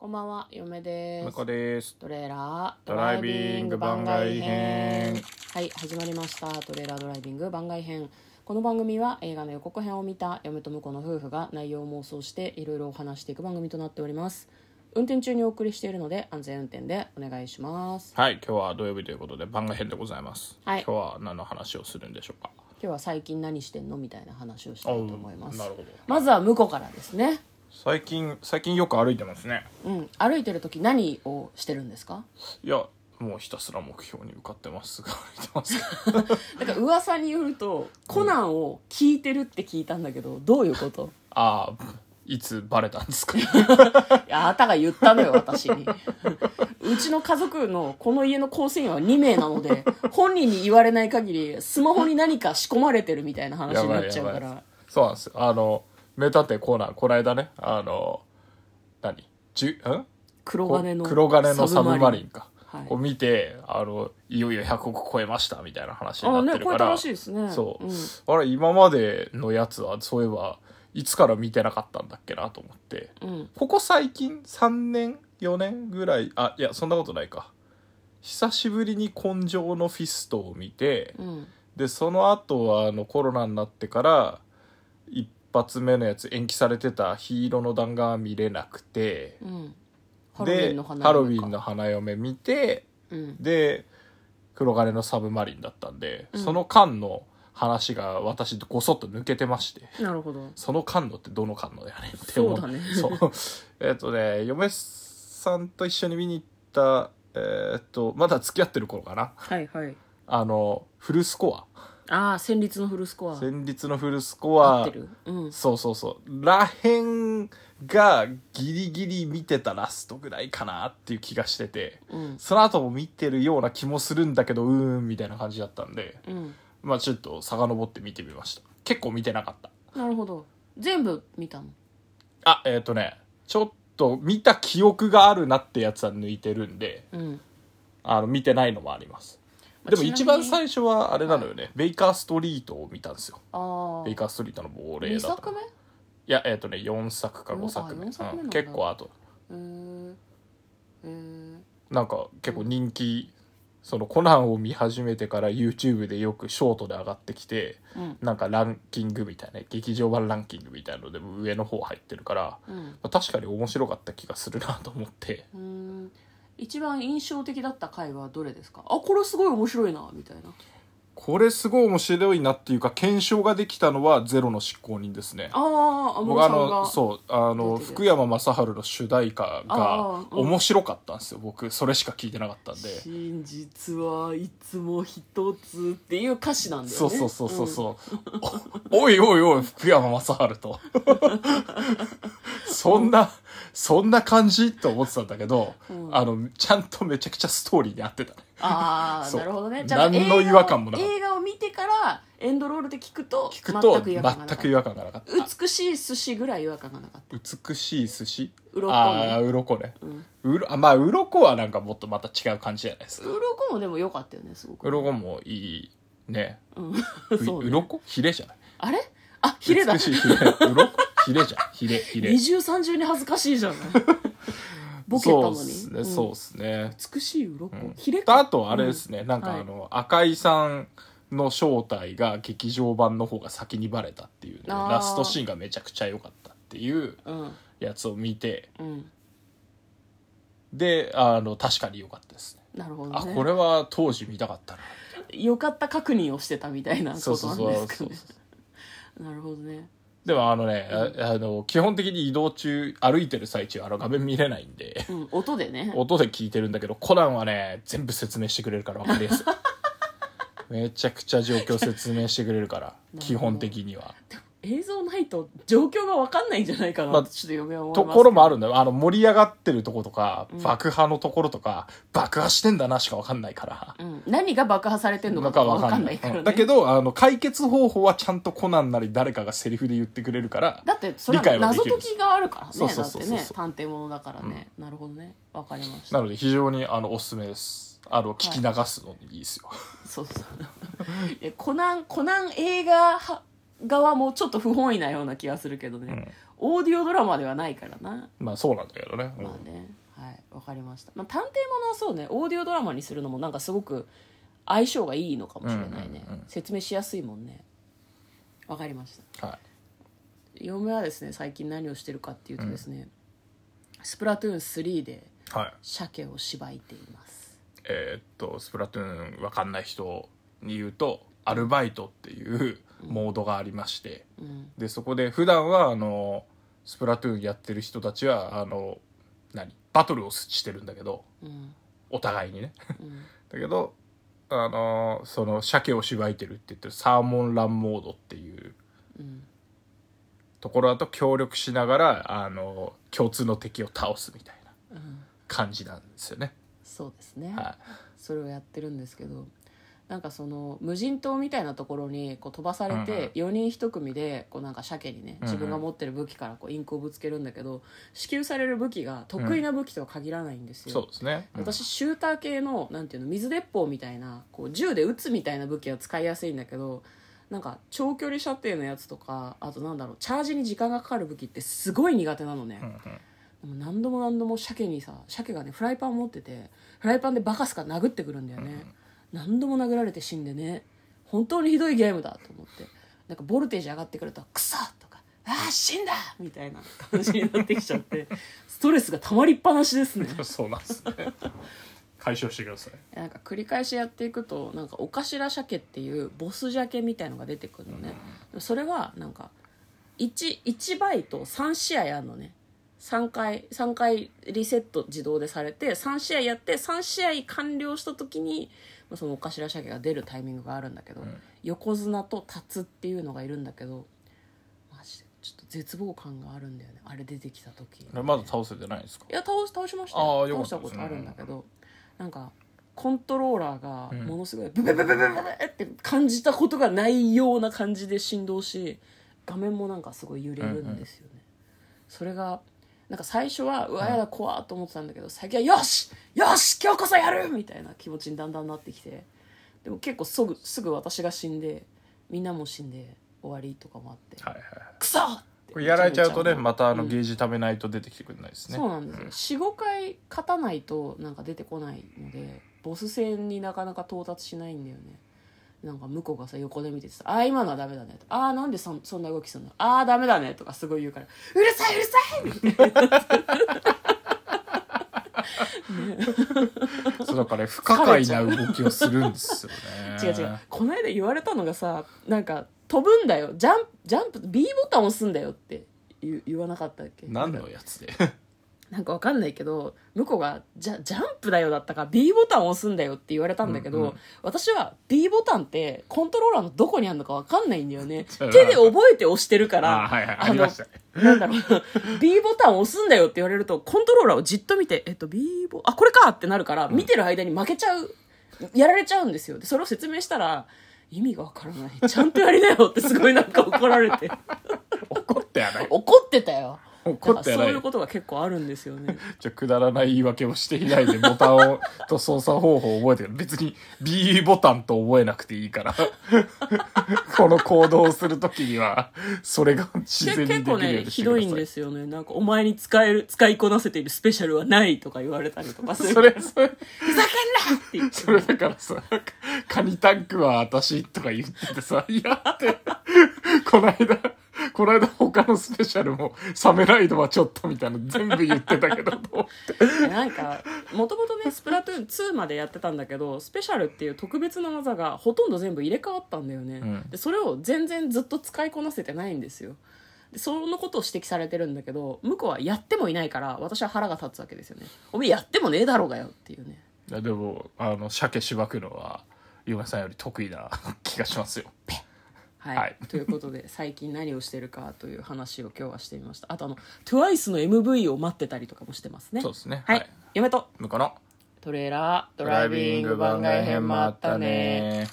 こんばんは、嫁です。向こうです。トレーラードドライビング番外編はい始まりましたトレーラードライビング番外編この番組は映画の予告編を見た嫁と婿の夫婦が内容を妄想していろいろお話していく番組となっております運転中にお送りしているので安全運転でお願いしますはい、今日は土曜日ということで番外編でございます。はい今日は何の話をするんでしょうか？今日は最近何してんの？みたいな話をしたいと思いますなるほど。まずは婿からですね最近最近よく歩いてますね。うん歩いてる時何をしてるんですか？いや、もうひたすら目標に向かってまっすぐ歩いてますけど。だから噂によるとコナンを聞いてるって聞いたんだけどどういうこと？ああ、いつバレたんですか？いやあなたが言ったのよ私にうちの家族のこの家の構成員は2名なので本人に言われない限りスマホに何か仕込まれてるみたいな話になっちゃうからそうなんですよ。あの名探偵コーナーこの間ね、あの何？じゅん？黒鉄の黒鉄のサブマリン。か。はい。を見てあのいよいよ100億超えましたみたいな話にあねなってるから。超えたらしいですね。そう、んあれ今までのやつはそういえばいつから見てなかったんだっけなと思って。うん。ここ最近3年4年ぐらいあいやそんなことないか。久しぶりに「根性のフィスト」を見て、うん。でその後はあのコロナになってから一発目のやつ延期されてた「ヒーローの弾丸」は見れなくて、うん。ハロウィでンの花ハロウィンの花嫁見てうん。で黒金のサブマリンだったんで、うん。その間の話が私ごそっと抜けてましてなるほど。その感度ってどの感度だよねって思そうだね。そう。えっとね嫁さんと一緒に見に行ったえーっとまだ付き合ってる頃かな。はいはい。あのフルスコアああ戦慄のフルスコア。戦慄のフルスコア。合ってる。うん。そうそうそう。らへんがギリギリ見てたラストぐらいかなっていう気がしてて。うん。その後も見てるような気もするんだけどうーんみたいな感じだったんで。うん。まあちょっと遡って見てみました。結構見てなかった。なるほど。全部見たの？あえっ、とね。ちょっと見た記憶があるなってやつは抜いてるんで。うん。あの見てないのもあります。まあでも一番最初はあれなのよね、ベイカーストリートを見たんですよ。ベイカーストリートの亡霊2だった作目？いやえっ、とね4作か5作目あ四作目。なん。うんだ結構後。へーへー。なんか結構人気、そのコナンを見始めてから YouTube でよくショートで上がってきて、うん。なんかランキングみたいな劇場版ランキングみたいなのでも上の方入ってるから、うん。まあ確かに面白かった気がするなと思って。うーん一番印象的だった回はどれですか？あこれすごい面白いなみたいな。これすごい面白いなっていうか検証ができたのはゼロの執行人ですね。ああ安僕あのそうあの福山雅治の主題歌あが面白かったんですよ。僕それしか聞いてなかったんで。真実はいつも一つっていう歌詞なんだよね。そうそうそうそうそう、おおいおいおい福山雅治と。そんなそんな感じと思ってたんだけど、うん。あのちゃんとめちゃくちゃストーリーに合ってたねああなるほどね。何の違和感もなかった。映画を見てからエンドロールで聞くと聞くと全く違和感がなかった。美しい寿司ぐらい違和感がなかった。美しい寿司？鱗ねああ鱗ね、うん。うろあまあ鱗はなんかもっとまた違う感じじゃないですか。鱗もでも良かったよねすごく鱗もいいね。うん。う そうね。鱗？ヒレじゃない？あれ？あヒレだ。美しいヒレ。鱗？ヒレじゃん。ヒレヒレ。二重三重に恥ずかしいじゃないボケたのに。そうっすね、美しい鱗、うん。ヒレか。あとあれですね、なんかはい。あの、赤井さんの正体が劇場版の方が先にバレたっていうねラストシーンがめちゃくちゃ良かったっていううん。やつを見て。うん。であの確かに良かったですね。なるほどね。あこれは当時見たかったな。よかった確認をしてたみたいなことそうなんですかね。なるほどねでもあのね、ああの基本的に移動中歩いてる最中あの画面見れないんで。うん音でね。音で聞いてるんだけどコナンはね全部説明してくれるから分かりやすいめちゃくちゃ状況説明してくれるからど。基本的には映像ないと状況が分かんないんじゃないかなまあってちょっと嫁は思いますところもあるんんだよ。あの盛り上がってるとことか、うん。爆破のところとか爆破してんだなしか分かんないから。うん、何が爆破されてんのか分かんない。からね、うんだけどあの解決方法はちゃんとコナンなり誰かがセリフで言ってくれるからだってそれ理解は謎はできる。んです解きがあるからね。そうそだってうそう。そうね探偵ものだからね、なるほどね。分かりました。なので非常にあのおすすめです。あの聞き流すのにいいですよ、そうそう。いやコナンコナン映画は側もちょっと不本意なような気がするけどね、オーディオドラマではないからな。まあそうなんだけどね、うん。まあね。わかりました、まあ、探偵ものはそうね。オーディオドラマにするのもなんかすごく相性がいいのかもしれないね、うんうんうん。説明しやすいもんね。わかりました。はい。嫁はですね最近何をしてるかっていうとですね、スプラトゥーン3ではい。鮭をしばいています。えーっとスプラトゥーンわかんない人に言うとアルバイトっていうモードがありまして、うん。でそこで普段はあのスプラトゥーンやってる人たちはあの何バトルをしてるんだけどうん。お互いにね。うん。だけどあのその鮭をしばいてるって言ってるサーモンランモードっていううんところだと協力しながらあの共通の敵を倒すみたいなうん。感じなんですよね、そうですね、はそれをやってるんですけどなんかその無人島みたいなところにこう飛ばされて4人1組でこうなんか鮭にね自分が持ってる武器からこうインクをぶつけるんだけど支給される武器が得意な武器とは限らないんですい、よ、そうですね、うん。私シューター系のなんていうの水鉄砲みたいなこう銃で撃つみたいな武器は使いやすいんだけどなんか長距離射程のやつとかあとなんだろうチャージに時間がかかる武器ってすごい苦手なのね、何度も何度も鮭にさ鮭がねフライパン持っててフライパンでバカスカ殴ってくるんだよね、何度も殴られて死んでね本当にひどいゲームだと思って。なんかボルテージ上がってくると「クソ!」とか「ああ死んだ!」みたいな感じになってきちゃってストレスが溜まりっぱなしですね。そうなんですね。解消してください。なんか繰り返しやっていくとなんかお頭鮭っていうボス鮭みたいのが出てくるのね、それはなんか 1, 1バイト3試合あるのね。3回3回リセット自動でされて3試合やって3試合完了した時にまあそのお頭鮭が出るタイミングがあるんだけど、横綱と達っていうのがいるんだけどマジでちょっと絶望感があるんだよね。あれ出てきた時。まだ倒せてないんですか？いや倒し倒しましたあ倒したことあるんだけど、なんかコントローラーがうん。ものすごいブブブブブブブって感じたことがないような感じで振動し画面もなんかすごい揺れるんですよね、それがなんか最初はうわやだ怖っと思ってたんだけど最近はよしよし今日こそやるみたいな気持ちにだんだんなってきて。でも結構すぐすぐ私が死んでみんなも死んで終わりとかもあって、はいはいはい。クソって。これやられちゃうとねまたあのうん。ゲージ貯めないと出てきてくれないですね、そうなんですよ。45回勝たないとなんか出てこないのでボス戦になかなか到達しないんだよねなんか向こうがさ横で見ててさ「ああ今のはダメだね」ああなんでそんそんな動きするの？ああダメだね」とかすごい言うから「うるさいうるさい!」みたいな。そうだからね不可解な動きをするんですよね。違う違う。この間言われたのがさなんか飛ぶんだよ。ジャンプジャンプ B ボタン押すんだよって言言わなかったっけ？何のやつで？なんかわかんないけど向こうがジャ「ジャンプだよ」だったか B ボタンを押すんだよって言われたんだけど、うんうん。私は B ボタンってコントローラーのどこにあるのかわかんないんだよね。うん。手で覚えて押してるからあはいはいあありましたね。なんだろう。B ボタンを押すんだよって言われるとコントローラーをじっと見てえっと B ボあこれかってなるから見てる間に負けちゃうやられちゃうんですよ。でそれを説明したら意味がわからない。ちゃんとやりなよってすごいなんか怒られて。怒ってやない。怒ってたよ怒ってやない。そういうことが結構あるんですよね。じゃあくだらない言い訳をしていないでボタンをと操作方法を覚えてる。別に B ボタンと覚えなくていいから。この行動をするときにはそれが自然にできるようねひどにしてください。いんですよね。なんかお前に使える使いこなせているスペシャルはないとか言われたりとかする。それそれ。ふざけんなって言って。それだからさカニタンクは私とか言っててさいやって。この間この間他のスペシャルもサメライドはちょっとみたいなの全部言ってたけど と思って。なんかもともとね スプラトゥーン2までやってたんだけどスペシャルっていう特別な技がほとんど全部入れ替わったんだよね、うん。でそれを全然ずっと使いこなせてないんですよ。でそのことを指摘されてるんだけど向こうはやってもいないから私は腹が立つわけですよね。おめえやってもねえだろうがよっていうね。いやでもあの鮭しばくのは嫁さんより得意な気がしますよはい、はい。ということで 最近何をしてるかという話を今日はしてみました。あとあの TWICE の MV を待ってたりとかもしてますね。そうですね。はい、はい。嫁と。向こうの。トレーラードドライビング番外編もあったね